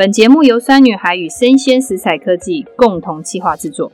本节目由酸女孩与生鲜食材科技共同企划制作。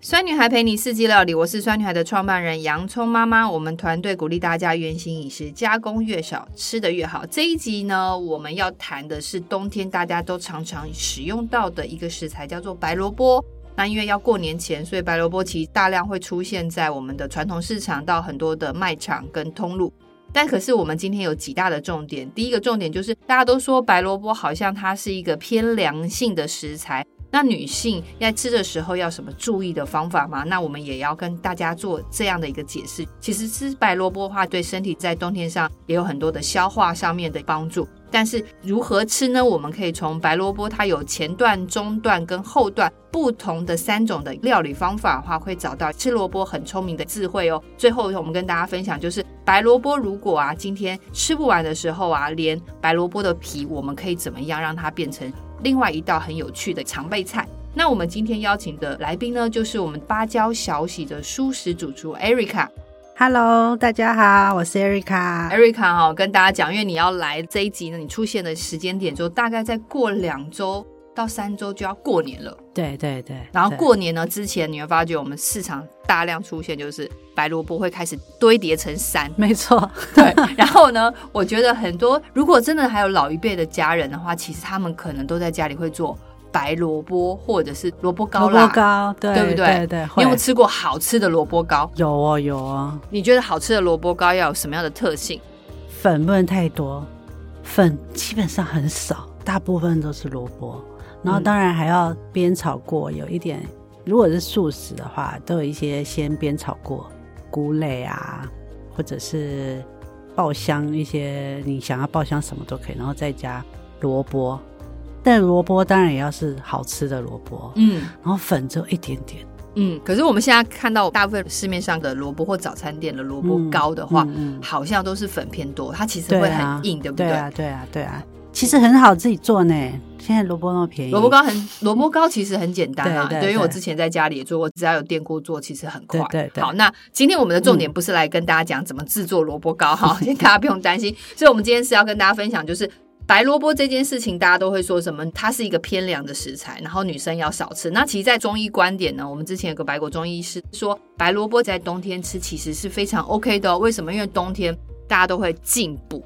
酸女孩陪你四季料理，我是酸女孩的创办人洋葱妈妈。我们团队鼓励大家原型饮食，加工越少，吃得越好。这一集呢，我们要谈的是冬天大家都常常使用到的一个食材，叫做白萝卜。那因为要过年前，所以白萝卜其实大量会出现在我们的传统市场，到很多的卖场跟通路。但可是我们今天有几大的重点，第一个重点就是大家都说白萝卜好像它是一个偏凉性的食材，那女性在吃的时候要什么注意的方法吗？那我们也要跟大家做这样的一个解释。其实吃白萝卜的话，对身体在冬天上也有很多的消化上面的帮助。但是如何吃呢？我们可以从白萝卜，它有前段、中段跟后段不同的三种的料理方法的话，会找到吃萝卜很聪明的智慧哦。最后我们跟大家分享，就是白萝卜如果啊今天吃不完的时候啊，连白萝卜的皮，我们可以怎么样让它变成另外一道很有趣的常备菜？那我们今天邀请的来宾呢，就是我们芭蕉小喜的蔬食主厨 Erica。Hello，大家好，我是 Erica。Erica 哈，跟大家讲，因为你要来这一集呢，你出现的时间点就大概再过两周到三周就要过年了。对对对。然后过年呢之前，你会发觉我们市场大量出现，就是白萝卜会开始堆叠成山。没错，对。然后呢，我觉得很多如果真的还有老一辈的家人的话，其实他们可能都在家里会做。白萝卜或者是萝卜糕啦，萝卜糕，对，对不对？对，对，你有吃过好吃的萝卜糕？有哦，有哦。你觉得好吃的萝卜糕要有什么样的特性？粉不能太多，粉基本上很少，大部分都是萝卜。然后当然还要煸炒过，有一点。如果是素食的话，都有一些先煸炒过，菇类啊，或者是爆香一些，你想要爆香什么都可以，然后再加萝卜。但萝卜当然也要是好吃的萝卜，嗯，然后粉只有一点点，嗯。可是我们现在看到大部分市面上的萝卜或早餐店的萝卜糕的话，嗯嗯、好像都是粉偏多，它其实会很硬，对，不对？对啊，对啊，对啊。其实很好自己做呢。现在萝卜那么便宜，萝卜糕很萝卜糕其实很简单啊。对，因为我之前在家里也做过，只要有电锅做，其实很快。对，对，对。好，那今天我们的重点不是来跟大家讲怎么制作萝卜糕哈，大家不用担心。所以我们今天是要跟大家分享，就是。白萝卜这件事情，大家都会说什么？它是一个偏凉的食材，然后女生要少吃。那其实，在中医观点呢，我们之前有个白果中医师说，白萝卜在冬天吃其实是非常 OK 的哦。为什么？因为冬天大家都会进补。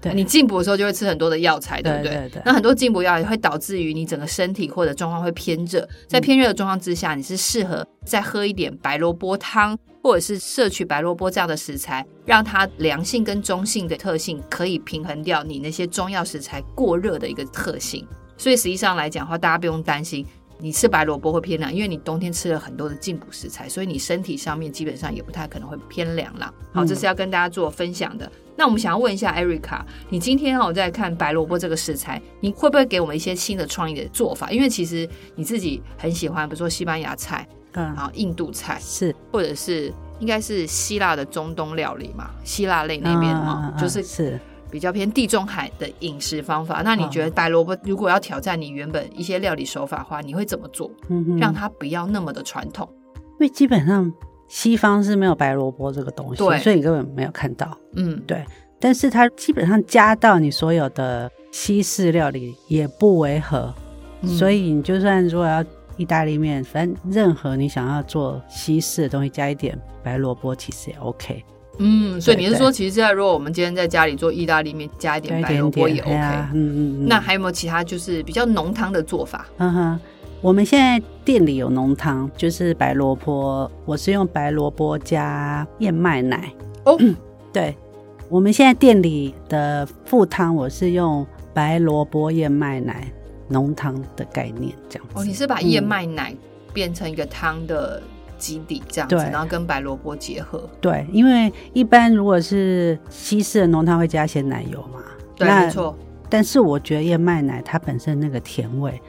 对，你进补的时候就会吃很多的药材，对不对？对对对。那很多进补药也会导致于你整个身体或者状况会偏热，在偏热的状况之下，你是适合再喝一点白萝卜汤，或者是摄取白萝卜这样的食材，让它凉性跟中性的特性可以平衡掉你那些中药食材过热的一个特性。所以实际上来讲的话，大家不用担心。你吃白萝卜会偏凉，因为你冬天吃了很多的进补食材，所以你身体上面基本上也不太可能会偏凉了。好，这是要跟大家做分享的。嗯、那我们想要问一下艾瑞卡你今天哦在看白萝卜这个食材，你会不会给我们一些新的创意的做法？因为其实你自己很喜欢，比如说西班牙菜，嗯，然后印度菜是，或者是应该是希腊的中东料理嘛，希腊类那边嘛、嗯，就是是。比较偏地中海的饮食方法，那你觉得白萝卜如果要挑战你原本一些料理手法的话，你会怎么做，嗯让它不要那么的传统？因为基本上西方是没有白萝卜这个东西，对，所以你根本没有看到。嗯，对。但是它基本上加到你所有的西式料理也不违和，嗯，所以你就算如果要意大利面，反正任何你想要做西式的东西，加一点白萝卜其实也 OK。嗯，所以你是说，其实现在如果我们今天在家里做意大利面，加一点白萝卜也 OK。嗯嗯嗯。那还有没有其他就是比较浓汤的做法？嗯哼，我们现在店里有浓汤，就是白萝卜，我是用白萝卜加燕麦奶。哦，对，我们现在店里的副汤，我是用白萝卜燕麦奶浓汤的概念这样子。哦，你是把燕麦奶变成一个汤的。基底这样子，然后跟白萝卜结合。对，因为一般如果是西式的浓汤会加些奶油嘛。对，没错。但是我觉得燕麦奶它本身那个甜味，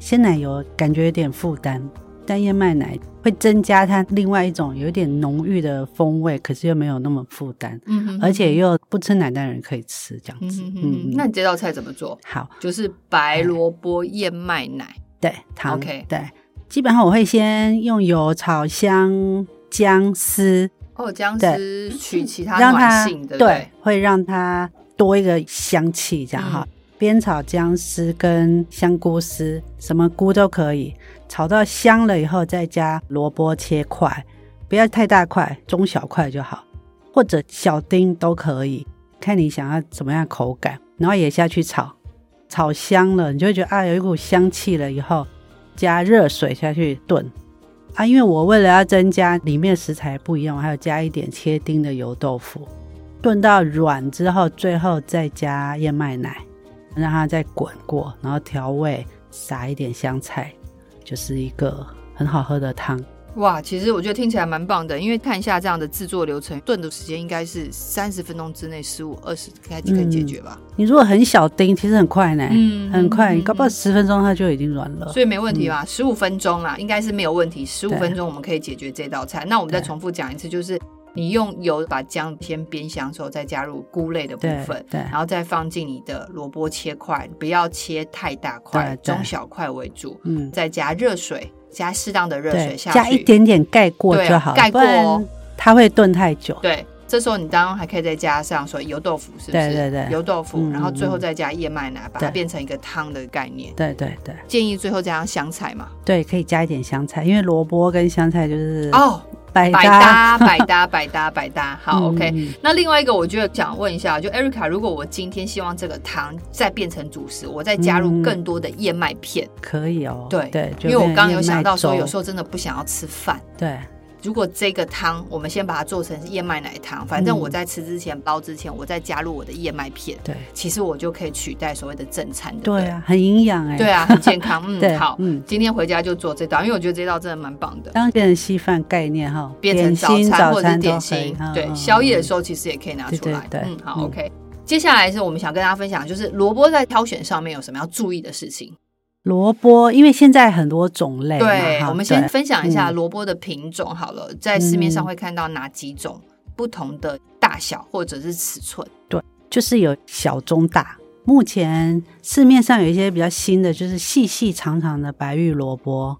鲜奶油感觉有点负担，但燕麦奶会增加它另外一种有点浓郁的风味，可是又没有那么负担。嗯哼，而且又不吃奶的人可以吃这样子。嗯嗯。那你这道菜怎么做？好，就是白萝卜燕麦奶。对，OK，对。基本上我会先用油炒香姜丝哦，姜丝取其他暖性的，对，会让它多一个香气，这样哈，煸炒姜丝跟香菇丝，什么菇都可以。炒到香了以后，再加萝卜切块，不要太大块，中小块就好，或者小丁都可以，看你想要怎么样口感。然后也下去炒，炒香了，你就会觉得啊，有一股香气了以后，加热水下去炖。啊，因为我为了要增加里面食材不一样，我还有加一点切丁的油豆腐，炖到软之后，最后再加燕麦奶，让它再滚过，然后调味，撒一点香菜，就是一个很好喝的汤。哇，其实我觉得听起来蛮棒的，因为看一下这样的制作流程，炖的时间应该是三十分钟之内，十五二十应该就可以解决吧。嗯。你如果很小丁，其实很快呢，嗯，很快，你搞不好十分钟它就已经软了，所以没问题吧？十五分钟啦，应该是没有问题。十五分钟我们可以解决这道菜。那我们再重复讲一次，就是你用油把姜先煸香之后，再加入菇类的部分，对，然后再放进你的萝卜切块，不要切太大块，中小块为主，嗯，再加热水。加适当的热水下去，加一点点盖过就好，盖过哦，它会炖太久。对，这时候你当然还可以再加上说油豆腐，是不是？对对对，油豆腐，然后最后再加燕麦奶，把它变成一个汤的概念。对对对，建议最后加上香菜嘛？对，可以加一点香菜，因为萝卜跟香菜就是哦。百搭，百搭，百搭，百搭。好，OK。嗯、那另外一个，我觉得想问一下，就 Erica，如果我今天希望这个糖再变成主食，我再加入更多的燕麦片，嗯，可以哦。对对，因为我刚刚有想到说，有时候真的不想要吃饭。对。如果这个汤，我们先把它做成燕麦奶汤，反正我在吃之前煲之前，我再加入我的燕麦片，对，其实我就可以取代所谓的正餐，对啊，很营养哎，对啊，很健康，嗯，好，嗯，今天回家就做这道，因为我觉得这道真的蛮棒的，当变成稀饭概念哈，变成早餐或者是点心，对，宵夜的时候其实也可以拿出来，嗯，好，OK，接下来是我们想跟大家分享，就是萝卜在挑选上面有什么要注意的事情。萝卜，因为现在很多种类，对，我们先分享一下萝卜的品种好了，嗯、在市面上会看到哪几种不同的大小或者是尺寸？对，就是有小、中、大。目前市面上有一些比较新的，就是细细长长的白玉萝卜，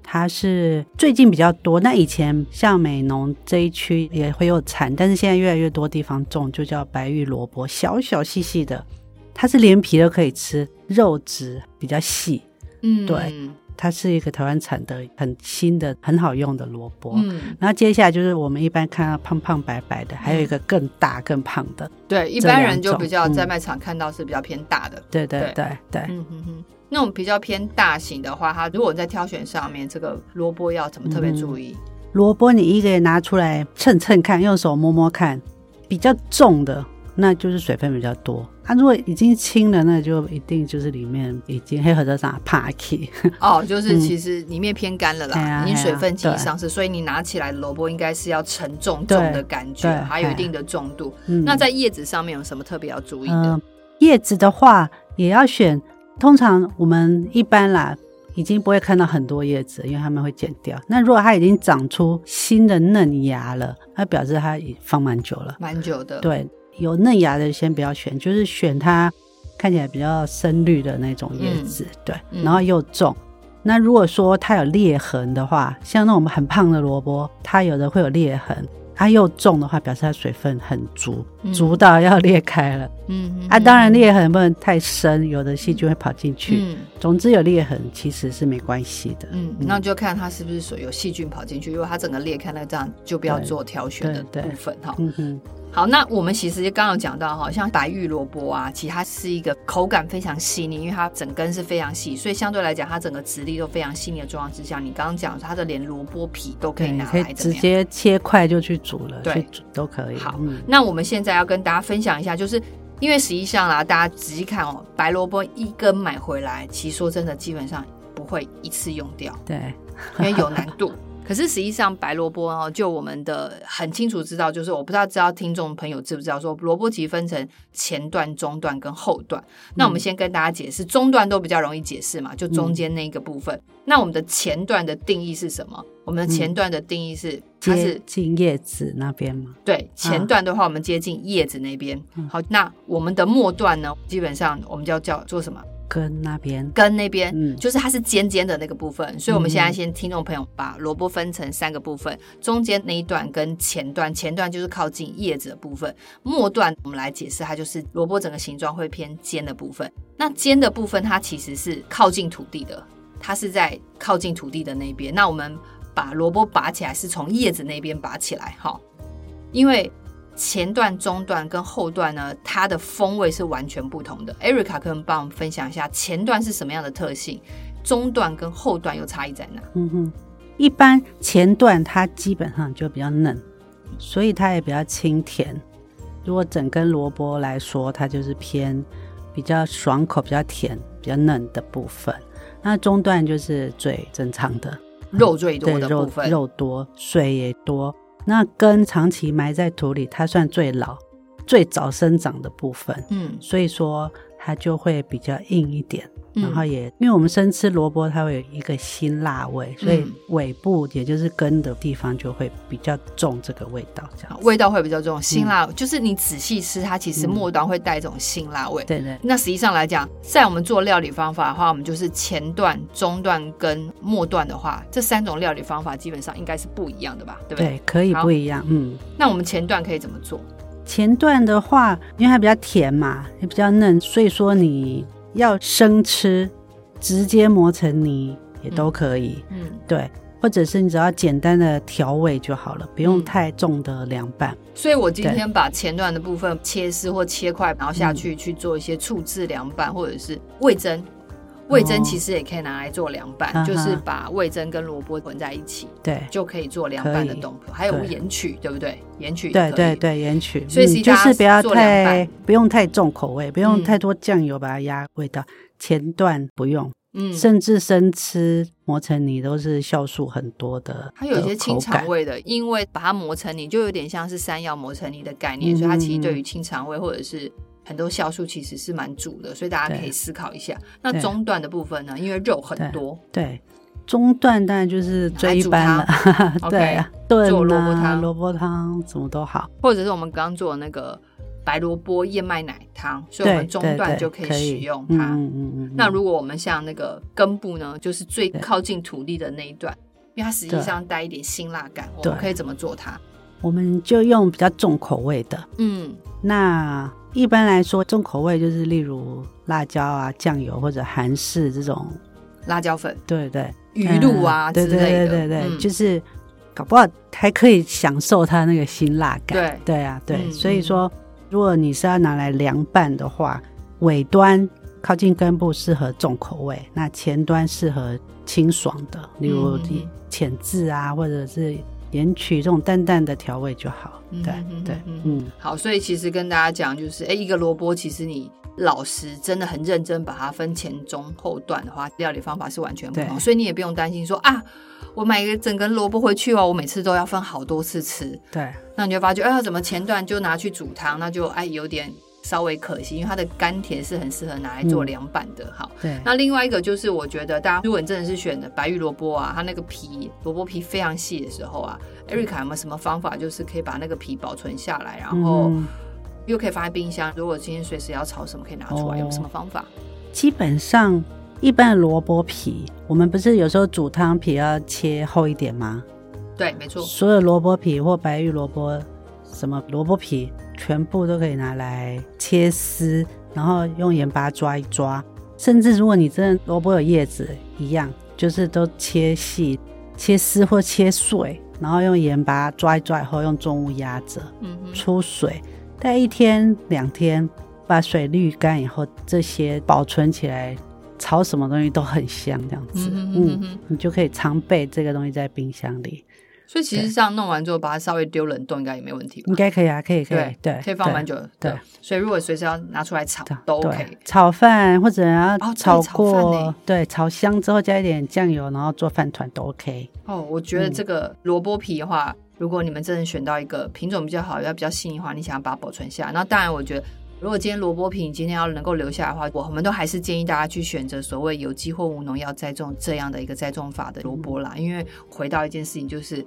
它是最近比较多。那以前像美浓这一区也会有产，但是现在越来越多地方种，就叫白玉萝卜，小小细细的。它是连皮都可以吃，肉质比较细，嗯，对，它是一个台湾产的很新的很好用的萝卜。嗯，然后接下来就是我们一般看到胖胖白白的，还有一个更大更胖的。对，一般人就比较在卖场看到是比较偏大的。对对对对，嗯哼哼，那种比较偏大型的话，它如果在挑选上面，这个萝卜要怎么特别注意？萝卜你一个人拿出来称称看，用手摸摸看，比较重的。那就是水分比较多，它、啊、如果已经清了，那就一定就是里面已经黑盒子上趴起。哦，就是其实里面偏干了啦，已经、嗯、水分积丧失，所以你拿起来的萝卜应该是要沉重重的感觉，还有一定的重度。嗯、那在叶子上面有什么特别要注意的？呃、叶子的话也要选，通常我们一般啦，已经不会看到很多叶子，因为他们会剪掉。那如果它已经长出新的嫩芽了，那表示它已放蛮久了，蛮久的。对。有嫩芽的先不要选，就是选它看起来比较深绿的那种叶子，嗯、对，然后又重。嗯、那如果说它有裂痕的话，像那种很胖的萝卜，它有的会有裂痕。它又重的话，表示它水分很足，嗯、足到要裂开了。嗯，啊，当然裂痕不能太深，有的细菌会跑进去。嗯，总之有裂痕其实是没关系的。嗯，那就看它是不是属有细菌跑进去。如果它整个裂开，那这样就不要做挑选的部分哈。嗯哼。好，那我们其实刚刚有讲到哈，像白玉萝卜啊，其实它是一个口感非常细腻，因为它整根是非常细，所以相对来讲，它整个质地都非常细腻的状况之下，你刚刚讲它的连萝卜皮都可以拿来直接切块就去煮了，对，煮都可以。好，嗯、那我们现在要跟大家分享一下，就是因为实际上啦，大家仔细看哦，白萝卜一根买回来，其实说真的，基本上不会一次用掉，对，因为有难度。可是实际上，白萝卜哦，就我们的很清楚知道，就是我不知道知道听众朋友知不知道，说萝卜其实分成前段、中段跟后段。那我们先跟大家解释，中段都比较容易解释嘛，就中间那个部分。嗯、那我们的前段的定义是什么？我们的前段的定义是，嗯、它是接近叶子那边吗？对，前段的话，我们接近叶子那边。啊、好，那我们的末段呢，基本上我们就要叫做什么？根那边，根那边，嗯，就是它是尖尖的那个部分。所以我们现在先听众朋友把萝卜分成三个部分，中间那一段跟前段，前段就是靠近叶子的部分，末段我们来解释，它就是萝卜整个形状会偏尖的部分。那尖的部分它其实是靠近土地的，它是在靠近土地的那边。那我们把萝卜拔起来是从叶子那边拔起来，哈，因为。前段、中段跟后段呢，它的风味是完全不同的。Erica 可以帮我们分享一下前段是什么样的特性，中段跟后段又差异在哪？嗯哼，一般前段它基本上就比较嫩，所以它也比较清甜。如果整根萝卜来说，它就是偏比较爽口、比较甜、比较嫩的部分。那中段就是最正常的，肉最多的部分，肉，肉多，水也多。那根长期埋在土里，它算最老、最早生长的部分，嗯，所以说它就会比较硬一点。然后也，因为我们生吃萝卜，它会有一个辛辣味，所以尾部也就是根的地方就会比较重这个味道，这样味道会比较重，辛辣、嗯、就是你仔细吃，它其实末端会带一种辛辣味。对对。那实际上来讲，在我们做料理方法的话，我们就是前段、中段跟末段的话，这三种料理方法基本上应该是不一样的吧？对不对？对，可以不一样。嗯。那我们前段可以怎么做？前段的话，因为它比较甜嘛，也比较嫩，所以说你。要生吃，直接磨成泥也都可以。嗯，嗯对，或者是你只要简单的调味就好了，不用太重的凉拌。嗯、所以我今天把前段的部分切丝或切块，然后下去去做一些醋制凉拌，或者是味噌。味噌其实也可以拿来做凉拌，哦，就是把味噌跟萝卜混在一起，对，就可以做凉拌的动作。还有盐曲，对，不对？盐曲对对对，盐曲。所以就是不要太不用太重口味，不用太多酱油把它压味道。前段不用，嗯，甚至生吃磨成泥都是酵素很多的。它有一些清肠胃的，因为把它磨成泥，就有点像是山药磨成泥的概念，嗯，所以它其实对于清肠胃或者是。很多酵素其实是蛮足的，所以大家可以思考一下。那中段的部分呢？因为肉很多，对，对中段当然就是最一般了。对啊，炖做萝卜汤、萝卜汤什么都好，或者是我们刚做的那个白萝卜燕麦奶汤，所以我们中段就可以使用它。嗯嗯嗯。那如果我们像那个根部呢，就是最靠近土地的那一段，因为它实际上带一点辛辣感，我们可以怎么做它？我们就用比较重口味的。嗯，那。一般来说，重口味就是例如辣椒啊、酱油或者韩式这种辣椒粉，对对，鱼露啊之类的，对对对对，嗯、就是搞不好还可以享受它那个辛辣感。对对啊，对，嗯、所以说如果你是要拿来凉拌的话，尾端靠近根部适合重口味，那前端适合清爽的，例如浅渍啊，或者是。盐取这种淡淡的调味就好，对对对，嗯，好，所以其实跟大家讲就是，哎，一个萝卜其实你老实真的很认真把它分前中后段的话，料理方法是完全不同，所以你也不用担心说啊，我买一个整根萝卜回去哦，我每次都要分好多次吃，对，那你就发觉，哎，怎么前段就拿去煮汤，那就哎有点。稍微可惜，因为它的甘甜是很适合拿来做凉拌的。好，对。那另外一个就是，我觉得大家如果你真的是选的白玉萝卜啊，它那个皮萝卜皮非常细的时候啊，Erica 有没有什么方法，就是可以把那个皮保存下来，然后又可以放在冰箱？如果今天随时要炒什么，可以拿出来，有什么方法？基本上，一般的萝卜皮，我们不是有时候煮汤皮要切厚一点吗？对，没错。所有萝卜皮或白玉萝卜，什么萝卜皮。全部都可以拿来切丝，然后用盐巴抓一抓，甚至如果你真的萝卜有叶子一样，就是都切细、切丝或切碎，然后用盐巴抓一抓以后，用重物压着，嗯，出水，大概一天两天，把水滤干以后，这些保存起来，炒什么东西都很香，这样子，嗯，哼哼哼嗯，你就可以常备这个东西在冰箱里。所以其实这样弄完之后，把它稍微丢冷冻，应该也没问题吧？应该可以啊，可以，可以，对，对可以放蛮久的。对，所以如果随时要拿出来炒，都 OK。炒饭或者要炒过，对，炒香之后加一点酱油，然后做饭团都 OK。哦，我觉得这个萝卜皮的话，如果你们真的选到一个品种比较好，要比较细腻的话，你想要把它保存下来，那当然我觉得。如果今天萝卜皮你今天要能够留下来的话，我们都还是建议大家去选择所谓有机或无农药栽种这样的一个栽种法的萝卜啦。因为回到一件事情，就是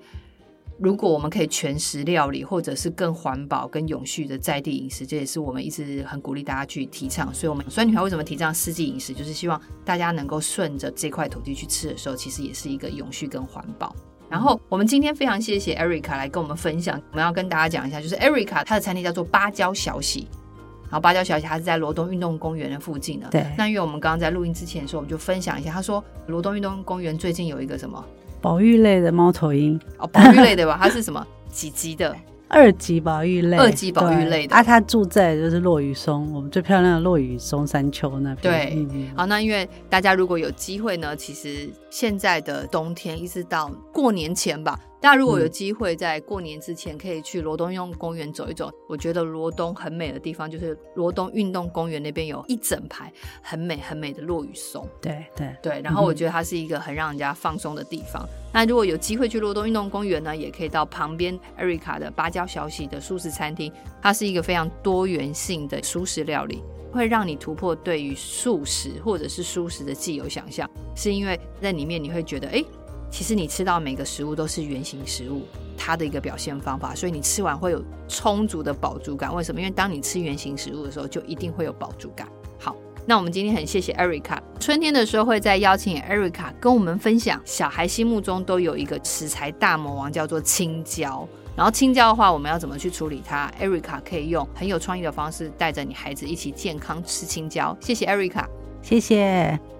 如果我们可以全食料理，或者是更环保、更永续的在地饮食，这也是我们一直很鼓励大家去提倡。所以，我们酸女孩为什么提倡四季饮食，就是希望大家能够顺着这块土地去吃的时候，其实也是一个永续跟环保。然后，我们今天非常谢谢 Erica 来跟我们分享。我们要跟大家讲一下，就是 Erica 她的餐厅叫做芭蕉小喜，然后芭蕉小姐她是在罗东运动公园的附近的。对。那因为我们刚刚在录音之前的时候，我们就分享一下，她说罗东运动公园最近有一个什么？保育类的猫头鹰哦，保育类的吧？它是什么几级的？二级保育类，二级保育类的。啊，它住在就是落羽松，我们最漂亮的落羽松山丘那边。对，嗯、好，那因为大家如果有机会呢，其实现在的冬天一直到过年前吧。大家如果有机会在过年之前可以去罗东运动公园走一走，我觉得罗东很美的地方就是罗东运动公园那边有一整排很美很美的落羽松。对对对，然后我觉得它是一个很让人家放松的地方。嗯、那如果有机会去罗东运动公园呢，也可以到旁边 Erica 的芭蕉小喜的素食餐厅，它是一个非常多元性的素食料理，会让你突破对于素食或者是素食的既有想象，是因为在里面你会觉得哎。其实你吃到每个食物都是原型食物，它的一个表现方法，所以你吃完会有充足的饱足感。为什么？因为当你吃原型食物的时候，就一定会有饱足感。好，那我们今天很谢谢 Erica，春天的时候会再邀请 Erica 跟我们分享，小孩心目中都有一个食材大魔王，叫做青椒。然后青椒的话，我们要怎么去处理它？Erica 可以用很有创意的方式带着你孩子一起健康吃青椒。谢谢 Erica，谢谢。